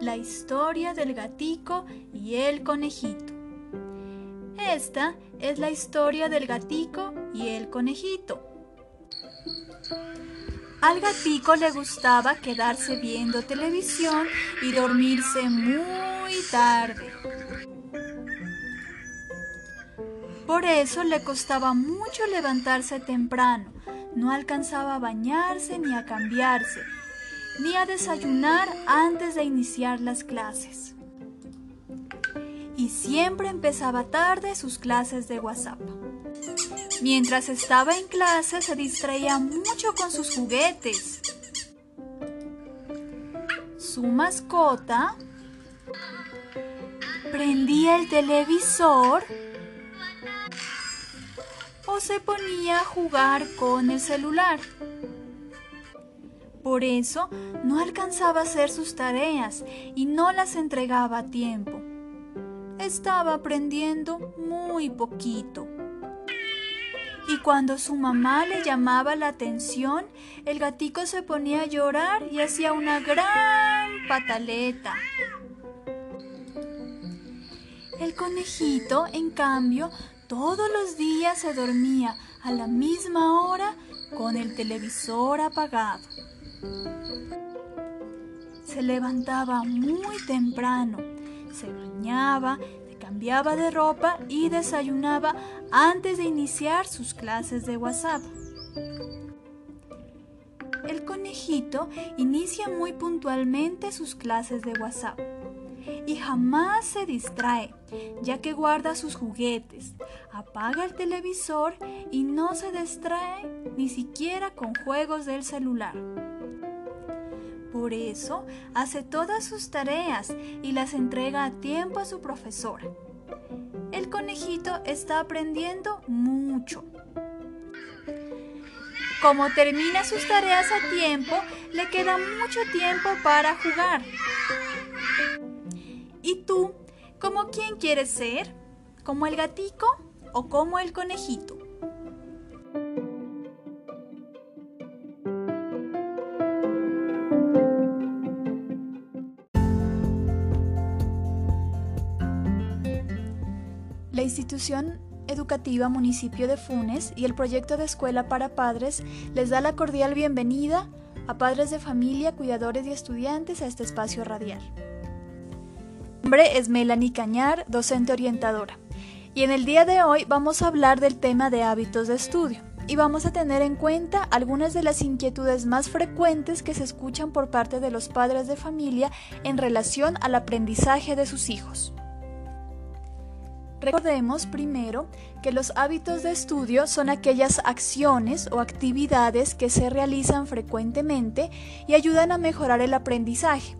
La historia del gatico y el conejito. Esta es la historia del gatico y el conejito. Al gatico le gustaba quedarse viendo televisión y dormirse muy tarde. Por eso le costaba mucho levantarse temprano. No alcanzaba a bañarse ni a cambiarse, ni a desayunar antes de iniciar las clases. Y siempre empezaba tarde sus clases de WhatsApp. Mientras estaba en clase se distraía mucho con sus juguetes. Su mascota prendía el televisor o se ponía a jugar con el celular. Por eso no alcanzaba a hacer sus tareas y no las entregaba a tiempo. Estaba aprendiendo muy poquito y cuando su mamá le llamaba la atención, el gatico se ponía a llorar y hacía una gran pataleta. El conejito, en cambio, todos los días se dormía a la misma hora con el televisor apagado. Se levantaba muy temprano, se bañaba, cambiaba de ropa y desayunaba antes de iniciar sus clases de WhatsApp. El conejito inicia muy puntualmente sus clases de WhatsApp y jamás se distrae, ya que guarda sus juguetes, apaga el televisor y no se distrae ni siquiera con juegos del celular. Por eso hace todas sus tareas y las entrega a tiempo a su profesora. El conejito está aprendiendo mucho. Como termina sus tareas a tiempo, le queda mucho tiempo para jugar. ¿Y tú, cómo quién quieres ser? ¿Como el gatico o como el conejito? La institución educativa Municipio de Funes y el proyecto de escuela para padres les da la cordial bienvenida a padres de familia, cuidadores y estudiantes a este espacio radial. Nombre es Melanie Cañar, docente orientadora, y en el día de hoy vamos a hablar del tema de hábitos de estudio y vamos a tener en cuenta algunas de las inquietudes más frecuentes que se escuchan por parte de los padres de familia en relación al aprendizaje de sus hijos. Recordemos primero que los hábitos de estudio son aquellas acciones o actividades que se realizan frecuentemente y ayudan a mejorar el aprendizaje.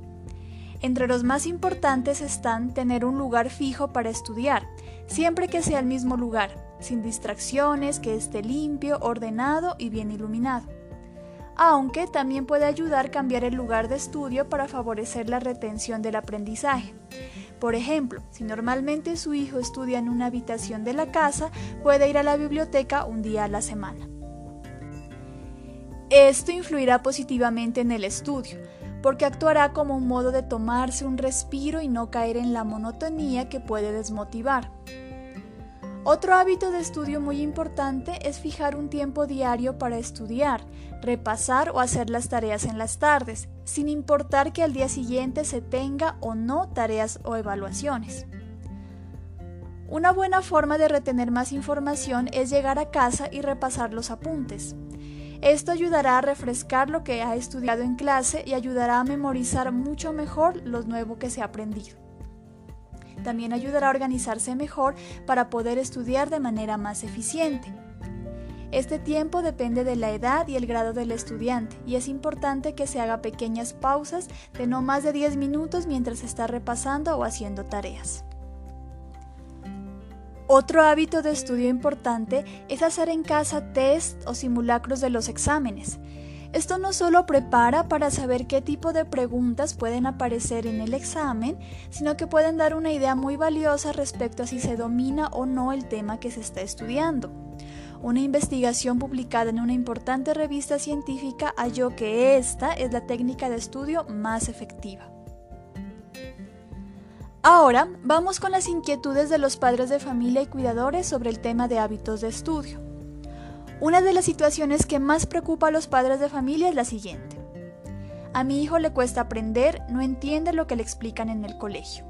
Entre los más importantes están tener un lugar fijo para estudiar, siempre que sea el mismo lugar, sin distracciones, que esté limpio, ordenado y bien iluminado. Aunque también puede ayudar cambiar el lugar de estudio para favorecer la retención del aprendizaje. Por ejemplo, si normalmente su hijo estudia en una habitación de la casa, puede ir a la biblioteca un día a la semana. Esto influirá positivamente en el estudio, porque actuará como un modo de tomarse un respiro y no caer en la monotonía que puede desmotivar. Otro hábito de estudio muy importante es fijar un tiempo diario para estudiar, repasar o hacer las tareas en las tardes, sin importar que al día siguiente se tenga o no tareas o evaluaciones. Una buena forma de retener más información es llegar a casa y repasar los apuntes. Esto ayudará a refrescar lo que ha estudiado en clase y ayudará a memorizar mucho mejor lo nuevo que se ha aprendido. También ayudará a organizarse mejor para poder estudiar de manera más eficiente. Este tiempo depende de la edad y el grado del estudiante y es importante que se haga pequeñas pausas de no más de 10 minutos mientras está repasando o haciendo tareas. Otro hábito de estudio importante es hacer en casa test o simulacros de los exámenes. Esto no solo prepara para saber qué tipo de preguntas pueden aparecer en el examen, sino que pueden dar una idea muy valiosa respecto a si se domina o no el tema que se está estudiando. Una investigación publicada en una importante revista científica halló que esta es la técnica de estudio más efectiva. Ahora vamos con las inquietudes de los padres de familia y cuidadores sobre el tema de hábitos de estudio. Una de las situaciones que más preocupa a los padres de familia es la siguiente. A mi hijo le cuesta aprender, no entiende lo que le explican en el colegio.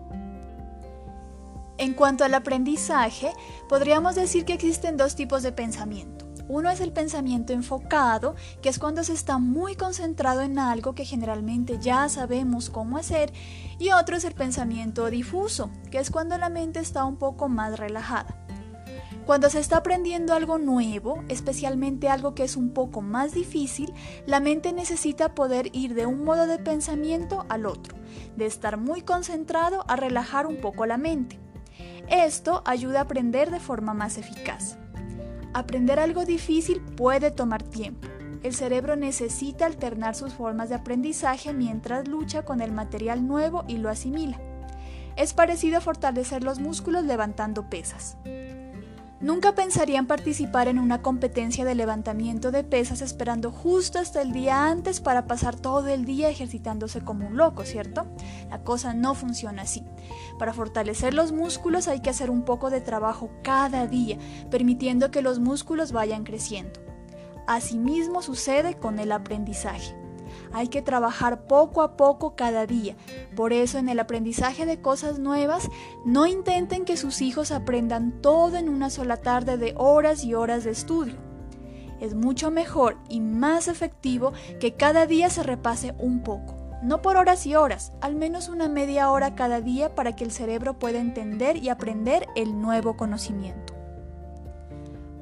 En cuanto al aprendizaje, podríamos decir que existen dos tipos de pensamiento. Uno es el pensamiento enfocado, que es cuando se está muy concentrado en algo que generalmente ya sabemos cómo hacer, y otro es el pensamiento difuso, que es cuando la mente está un poco más relajada. Cuando se está aprendiendo algo nuevo, especialmente algo que es un poco más difícil, la mente necesita poder ir de un modo de pensamiento al otro, de estar muy concentrado a relajar un poco la mente. Esto ayuda a aprender de forma más eficaz. Aprender algo difícil puede tomar tiempo. El cerebro necesita alternar sus formas de aprendizaje mientras lucha con el material nuevo y lo asimila. Es parecido a fortalecer los músculos levantando pesas. Nunca pensarían participar en una competencia de levantamiento de pesas esperando justo hasta el día antes para pasar todo el día ejercitándose como un loco, ¿cierto? La cosa no funciona así. Para fortalecer los músculos hay que hacer un poco de trabajo cada día, permitiendo que los músculos vayan creciendo. Asimismo sucede con el aprendizaje. Hay que trabajar poco a poco cada día. Por eso en el aprendizaje de cosas nuevas, no intenten que sus hijos aprendan todo en una sola tarde de horas y horas de estudio. Es mucho mejor y más efectivo que cada día se repase un poco. No por horas y horas, al menos una media hora cada día para que el cerebro pueda entender y aprender el nuevo conocimiento.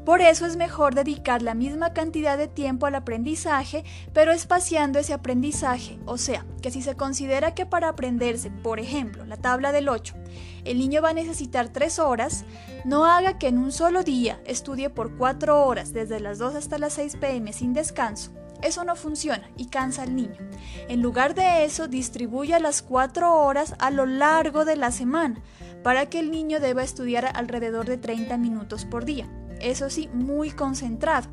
Por eso es mejor dedicar la misma cantidad de tiempo al aprendizaje, pero espaciando ese aprendizaje. O sea, que si se considera que para aprenderse, por ejemplo, la tabla del 8, el niño va a necesitar 3 horas, no haga que en un solo día estudie por 4 horas, desde las 2 hasta las 6 pm sin descanso. Eso no funciona y cansa al niño. En lugar de eso, distribuya las 4 horas a lo largo de la semana, para que el niño deba estudiar alrededor de 30 minutos por día eso sí, muy concentrado.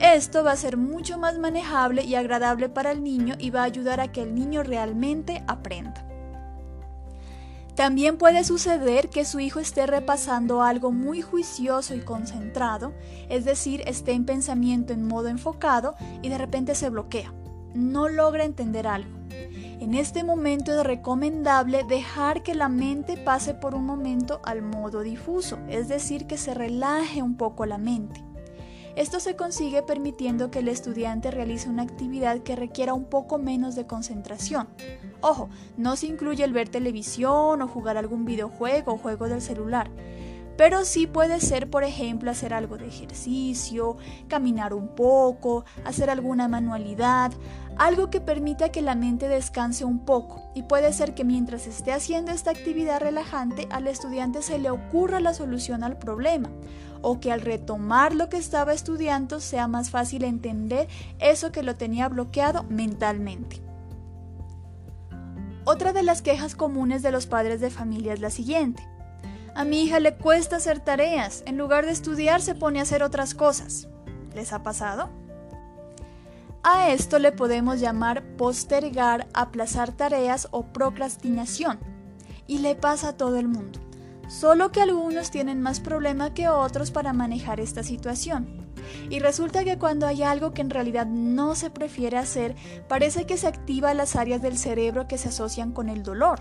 Esto va a ser mucho más manejable y agradable para el niño y va a ayudar a que el niño realmente aprenda. También puede suceder que su hijo esté repasando algo muy juicioso y concentrado, es decir, esté en pensamiento en modo enfocado y de repente se bloquea, no logra entender algo. En este momento es recomendable dejar que la mente pase por un momento al modo difuso, es decir, que se relaje un poco la mente. Esto se consigue permitiendo que el estudiante realice una actividad que requiera un poco menos de concentración. Ojo, no se incluye el ver televisión o jugar algún videojuego o juego del celular pero sí puede ser, por ejemplo, hacer algo de ejercicio, caminar un poco, hacer alguna manualidad, algo que permita que la mente descanse un poco. Y puede ser que mientras esté haciendo esta actividad relajante, al estudiante se le ocurra la solución al problema o que al retomar lo que estaba estudiando sea más fácil entender eso que lo tenía bloqueado mentalmente. Otra de las quejas comunes de los padres de familia es la siguiente. A mi hija le cuesta hacer tareas, en lugar de estudiar se pone a hacer otras cosas. ¿Les ha pasado? A esto le podemos llamar postergar, aplazar tareas o procrastinación. Y le pasa a todo el mundo. Solo que algunos tienen más problema que otros para manejar esta situación. Y resulta que cuando hay algo que en realidad no se prefiere hacer, parece que se activa las áreas del cerebro que se asocian con el dolor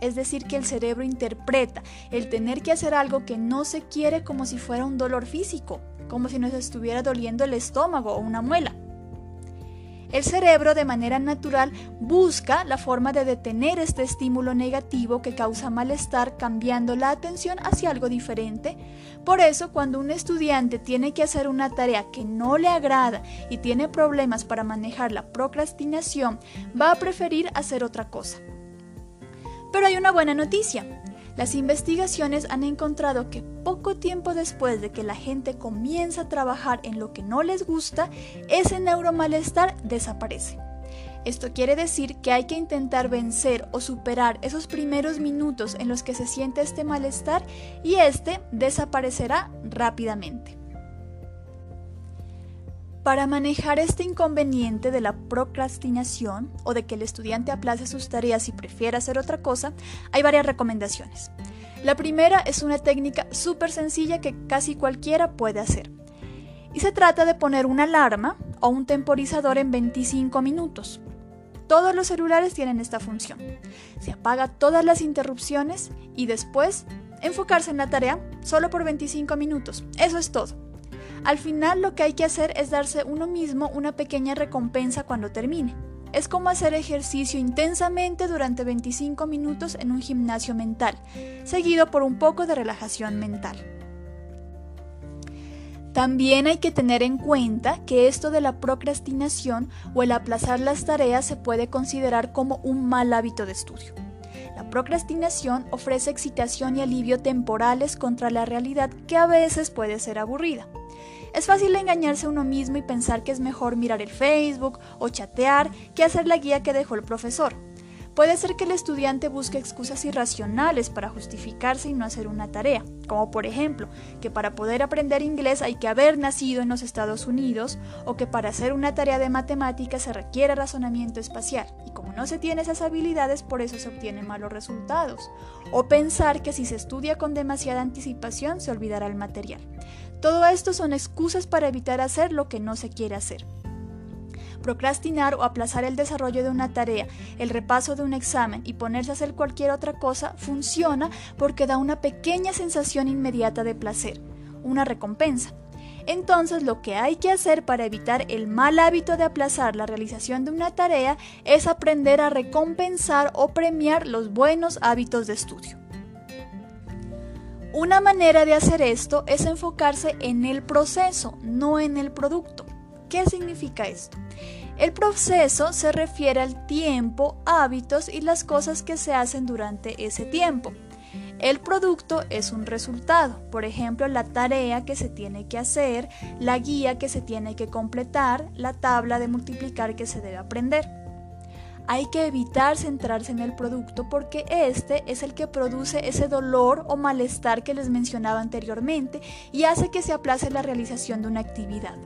es decir, que el cerebro interpreta el tener que hacer algo que no se quiere como si fuera un dolor físico, como si nos estuviera doliendo el estómago o una muela. El cerebro de manera natural busca la forma de detener este estímulo negativo que causa malestar cambiando la atención hacia algo diferente. Por eso cuando un estudiante tiene que hacer una tarea que no le agrada y tiene problemas para manejar la procrastinación, va a preferir hacer otra cosa. Pero hay una buena noticia. Las investigaciones han encontrado que poco tiempo después de que la gente comienza a trabajar en lo que no les gusta, ese neuromalestar desaparece. Esto quiere decir que hay que intentar vencer o superar esos primeros minutos en los que se siente este malestar y este desaparecerá rápidamente. Para manejar este inconveniente de la procrastinación o de que el estudiante aplace sus tareas y prefiera hacer otra cosa, hay varias recomendaciones. La primera es una técnica súper sencilla que casi cualquiera puede hacer. Y se trata de poner una alarma o un temporizador en 25 minutos. Todos los celulares tienen esta función. Se apaga todas las interrupciones y después enfocarse en la tarea solo por 25 minutos. Eso es todo. Al final lo que hay que hacer es darse uno mismo una pequeña recompensa cuando termine. Es como hacer ejercicio intensamente durante 25 minutos en un gimnasio mental, seguido por un poco de relajación mental. También hay que tener en cuenta que esto de la procrastinación o el aplazar las tareas se puede considerar como un mal hábito de estudio. La procrastinación ofrece excitación y alivio temporales contra la realidad que a veces puede ser aburrida. Es fácil engañarse a uno mismo y pensar que es mejor mirar el Facebook o chatear que hacer la guía que dejó el profesor. Puede ser que el estudiante busque excusas irracionales para justificarse y no hacer una tarea, como por ejemplo que para poder aprender inglés hay que haber nacido en los Estados Unidos o que para hacer una tarea de matemáticas se requiere razonamiento espacial y como no se tiene esas habilidades por eso se obtienen malos resultados, o pensar que si se estudia con demasiada anticipación se olvidará el material. Todo esto son excusas para evitar hacer lo que no se quiere hacer. Procrastinar o aplazar el desarrollo de una tarea, el repaso de un examen y ponerse a hacer cualquier otra cosa funciona porque da una pequeña sensación inmediata de placer, una recompensa. Entonces lo que hay que hacer para evitar el mal hábito de aplazar la realización de una tarea es aprender a recompensar o premiar los buenos hábitos de estudio. Una manera de hacer esto es enfocarse en el proceso, no en el producto. ¿Qué significa esto? El proceso se refiere al tiempo, hábitos y las cosas que se hacen durante ese tiempo. El producto es un resultado, por ejemplo, la tarea que se tiene que hacer, la guía que se tiene que completar, la tabla de multiplicar que se debe aprender hay que evitar centrarse en el producto porque este es el que produce ese dolor o malestar que les mencionaba anteriormente y hace que se aplace la realización de una actividad.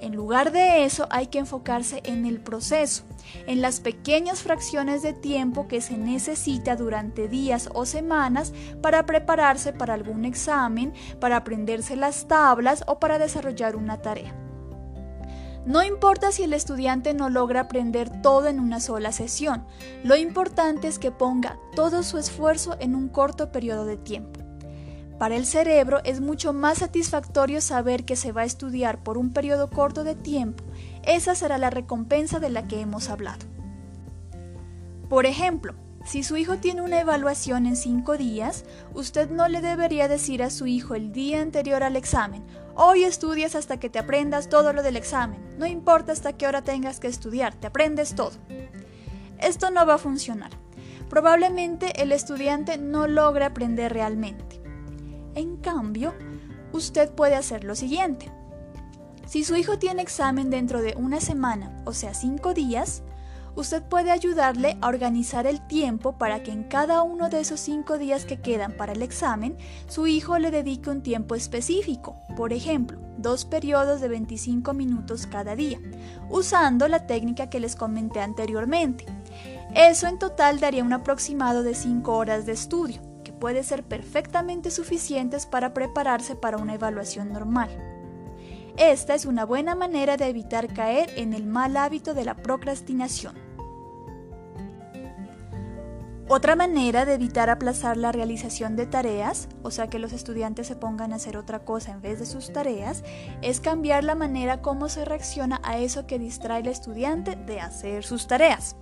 En lugar de eso hay que enfocarse en el proceso, en las pequeñas fracciones de tiempo que se necesita durante días o semanas para prepararse para algún examen, para aprenderse las tablas o para desarrollar una tarea. No importa si el estudiante no logra aprender todo en una sola sesión, lo importante es que ponga todo su esfuerzo en un corto periodo de tiempo. Para el cerebro es mucho más satisfactorio saber que se va a estudiar por un periodo corto de tiempo. Esa será la recompensa de la que hemos hablado. Por ejemplo, si su hijo tiene una evaluación en cinco días, usted no le debería decir a su hijo el día anterior al examen, hoy estudias hasta que te aprendas todo lo del examen, no importa hasta qué hora tengas que estudiar, te aprendes todo. Esto no va a funcionar. Probablemente el estudiante no logre aprender realmente. En cambio, usted puede hacer lo siguiente. Si su hijo tiene examen dentro de una semana, o sea, cinco días, usted puede ayudarle a organizar el tiempo para que en cada uno de esos cinco días que quedan para el examen, su hijo le dedique un tiempo específico, por ejemplo, dos periodos de 25 minutos cada día, usando la técnica que les comenté anteriormente. Eso en total daría un aproximado de 5 horas de estudio, que puede ser perfectamente suficientes para prepararse para una evaluación normal. Esta es una buena manera de evitar caer en el mal hábito de la procrastinación. Otra manera de evitar aplazar la realización de tareas, o sea que los estudiantes se pongan a hacer otra cosa en vez de sus tareas, es cambiar la manera como se reacciona a eso que distrae al estudiante de hacer sus tareas.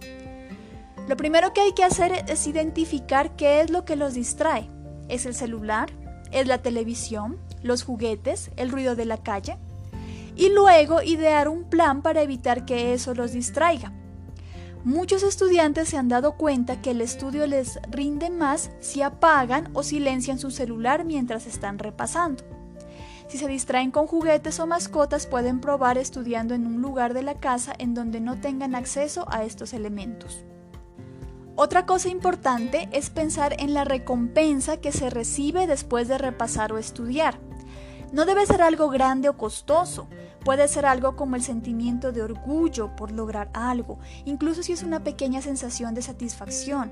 Lo primero que hay que hacer es identificar qué es lo que los distrae. ¿Es el celular? ¿Es la televisión? ¿Los juguetes? ¿El ruido de la calle? y luego idear un plan para evitar que eso los distraiga. Muchos estudiantes se han dado cuenta que el estudio les rinde más si apagan o silencian su celular mientras están repasando. Si se distraen con juguetes o mascotas pueden probar estudiando en un lugar de la casa en donde no tengan acceso a estos elementos. Otra cosa importante es pensar en la recompensa que se recibe después de repasar o estudiar. No debe ser algo grande o costoso, Puede ser algo como el sentimiento de orgullo por lograr algo, incluso si es una pequeña sensación de satisfacción.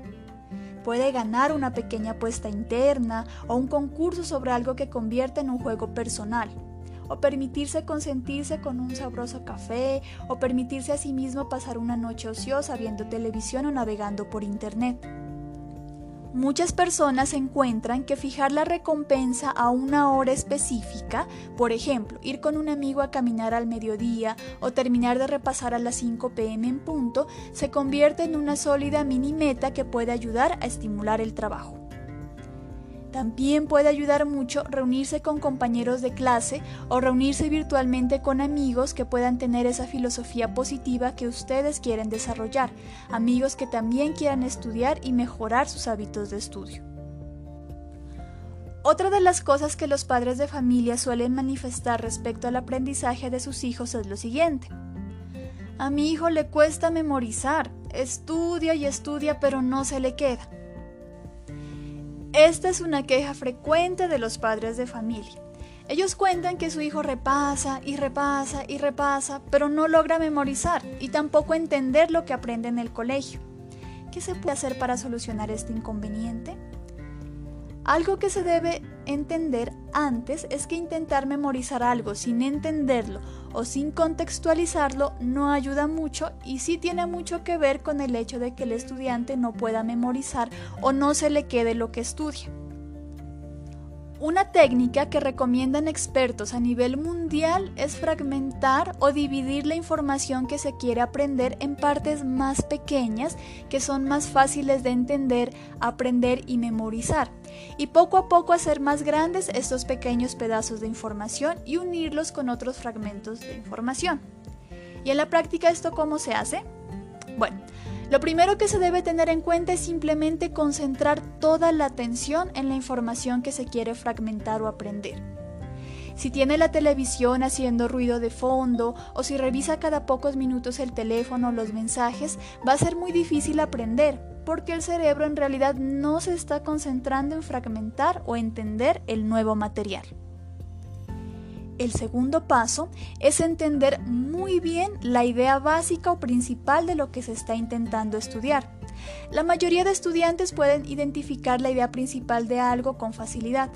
Puede ganar una pequeña apuesta interna o un concurso sobre algo que convierta en un juego personal. O permitirse consentirse con un sabroso café, o permitirse a sí mismo pasar una noche ociosa viendo televisión o navegando por internet. Muchas personas encuentran que fijar la recompensa a una hora específica, por ejemplo, ir con un amigo a caminar al mediodía o terminar de repasar a las 5 pm en punto, se convierte en una sólida mini meta que puede ayudar a estimular el trabajo. También puede ayudar mucho reunirse con compañeros de clase o reunirse virtualmente con amigos que puedan tener esa filosofía positiva que ustedes quieren desarrollar, amigos que también quieran estudiar y mejorar sus hábitos de estudio. Otra de las cosas que los padres de familia suelen manifestar respecto al aprendizaje de sus hijos es lo siguiente. A mi hijo le cuesta memorizar, estudia y estudia pero no se le queda. Esta es una queja frecuente de los padres de familia. Ellos cuentan que su hijo repasa y repasa y repasa, pero no logra memorizar y tampoco entender lo que aprende en el colegio. ¿Qué se puede hacer para solucionar este inconveniente? Algo que se debe entender antes es que intentar memorizar algo sin entenderlo o sin contextualizarlo no ayuda mucho y sí tiene mucho que ver con el hecho de que el estudiante no pueda memorizar o no se le quede lo que estudia. Una técnica que recomiendan expertos a nivel mundial es fragmentar o dividir la información que se quiere aprender en partes más pequeñas que son más fáciles de entender, aprender y memorizar, y poco a poco hacer más grandes estos pequeños pedazos de información y unirlos con otros fragmentos de información. ¿Y en la práctica esto cómo se hace? Bueno, lo primero que se debe tener en cuenta es simplemente concentrar toda la atención en la información que se quiere fragmentar o aprender. Si tiene la televisión haciendo ruido de fondo o si revisa cada pocos minutos el teléfono o los mensajes, va a ser muy difícil aprender porque el cerebro en realidad no se está concentrando en fragmentar o entender el nuevo material. El segundo paso es entender muy bien la idea básica o principal de lo que se está intentando estudiar. La mayoría de estudiantes pueden identificar la idea principal de algo con facilidad.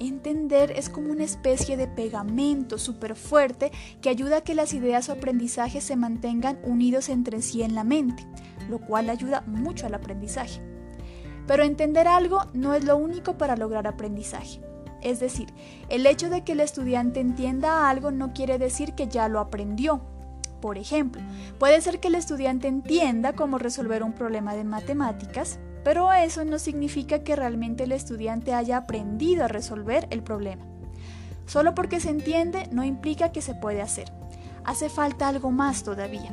Entender es como una especie de pegamento súper fuerte que ayuda a que las ideas o aprendizajes se mantengan unidos entre sí en la mente, lo cual ayuda mucho al aprendizaje. Pero entender algo no es lo único para lograr aprendizaje. Es decir, el hecho de que el estudiante entienda algo no quiere decir que ya lo aprendió. Por ejemplo, puede ser que el estudiante entienda cómo resolver un problema de matemáticas, pero eso no significa que realmente el estudiante haya aprendido a resolver el problema. Solo porque se entiende no implica que se puede hacer. Hace falta algo más todavía.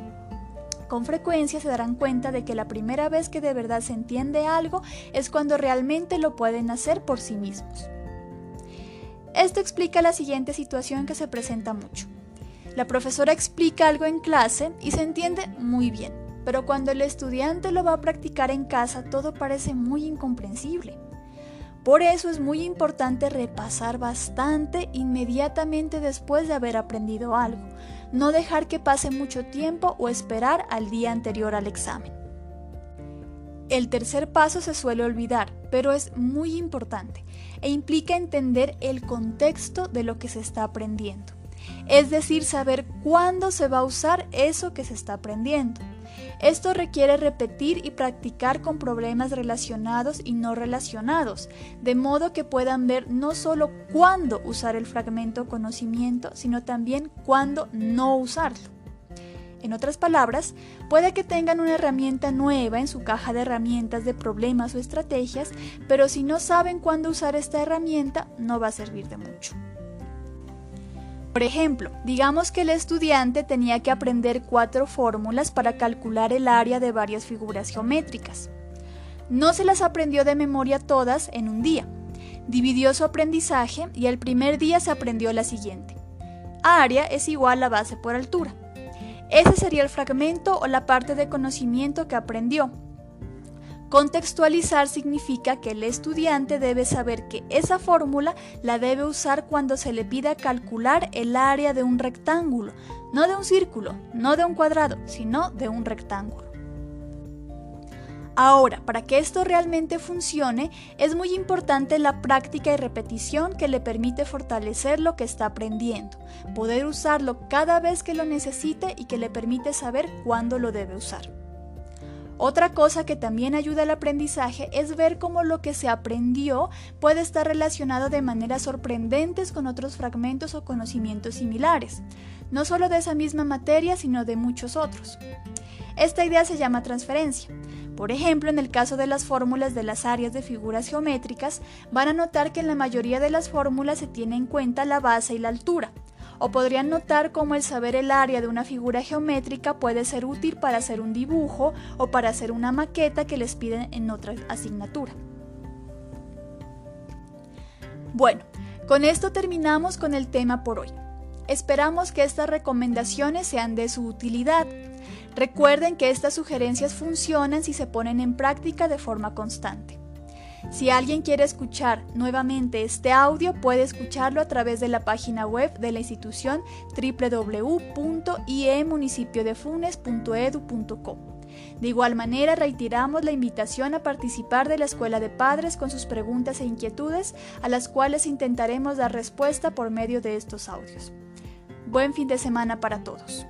Con frecuencia se darán cuenta de que la primera vez que de verdad se entiende algo es cuando realmente lo pueden hacer por sí mismos. Esto explica la siguiente situación que se presenta mucho. La profesora explica algo en clase y se entiende muy bien, pero cuando el estudiante lo va a practicar en casa todo parece muy incomprensible. Por eso es muy importante repasar bastante inmediatamente después de haber aprendido algo, no dejar que pase mucho tiempo o esperar al día anterior al examen. El tercer paso se suele olvidar, pero es muy importante e implica entender el contexto de lo que se está aprendiendo. Es decir, saber cuándo se va a usar eso que se está aprendiendo. Esto requiere repetir y practicar con problemas relacionados y no relacionados, de modo que puedan ver no solo cuándo usar el fragmento conocimiento, sino también cuándo no usarlo. En otras palabras, puede que tengan una herramienta nueva en su caja de herramientas de problemas o estrategias, pero si no saben cuándo usar esta herramienta, no va a servir de mucho. Por ejemplo, digamos que el estudiante tenía que aprender cuatro fórmulas para calcular el área de varias figuras geométricas. No se las aprendió de memoria todas en un día. Dividió su aprendizaje y el primer día se aprendió la siguiente. Área es igual a base por altura. Ese sería el fragmento o la parte de conocimiento que aprendió. Contextualizar significa que el estudiante debe saber que esa fórmula la debe usar cuando se le pida calcular el área de un rectángulo, no de un círculo, no de un cuadrado, sino de un rectángulo. Ahora, para que esto realmente funcione, es muy importante la práctica y repetición que le permite fortalecer lo que está aprendiendo, poder usarlo cada vez que lo necesite y que le permite saber cuándo lo debe usar. Otra cosa que también ayuda al aprendizaje es ver cómo lo que se aprendió puede estar relacionado de maneras sorprendentes con otros fragmentos o conocimientos similares, no solo de esa misma materia, sino de muchos otros. Esta idea se llama transferencia. Por ejemplo, en el caso de las fórmulas de las áreas de figuras geométricas, van a notar que en la mayoría de las fórmulas se tiene en cuenta la base y la altura, o podrían notar cómo el saber el área de una figura geométrica puede ser útil para hacer un dibujo o para hacer una maqueta que les piden en otra asignatura. Bueno, con esto terminamos con el tema por hoy. Esperamos que estas recomendaciones sean de su utilidad. Recuerden que estas sugerencias funcionan si se ponen en práctica de forma constante. Si alguien quiere escuchar nuevamente este audio, puede escucharlo a través de la página web de la institución www.iemunicipiodefunes.edu.co. De igual manera, reiteramos la invitación a participar de la Escuela de Padres con sus preguntas e inquietudes, a las cuales intentaremos dar respuesta por medio de estos audios. Buen fin de semana para todos.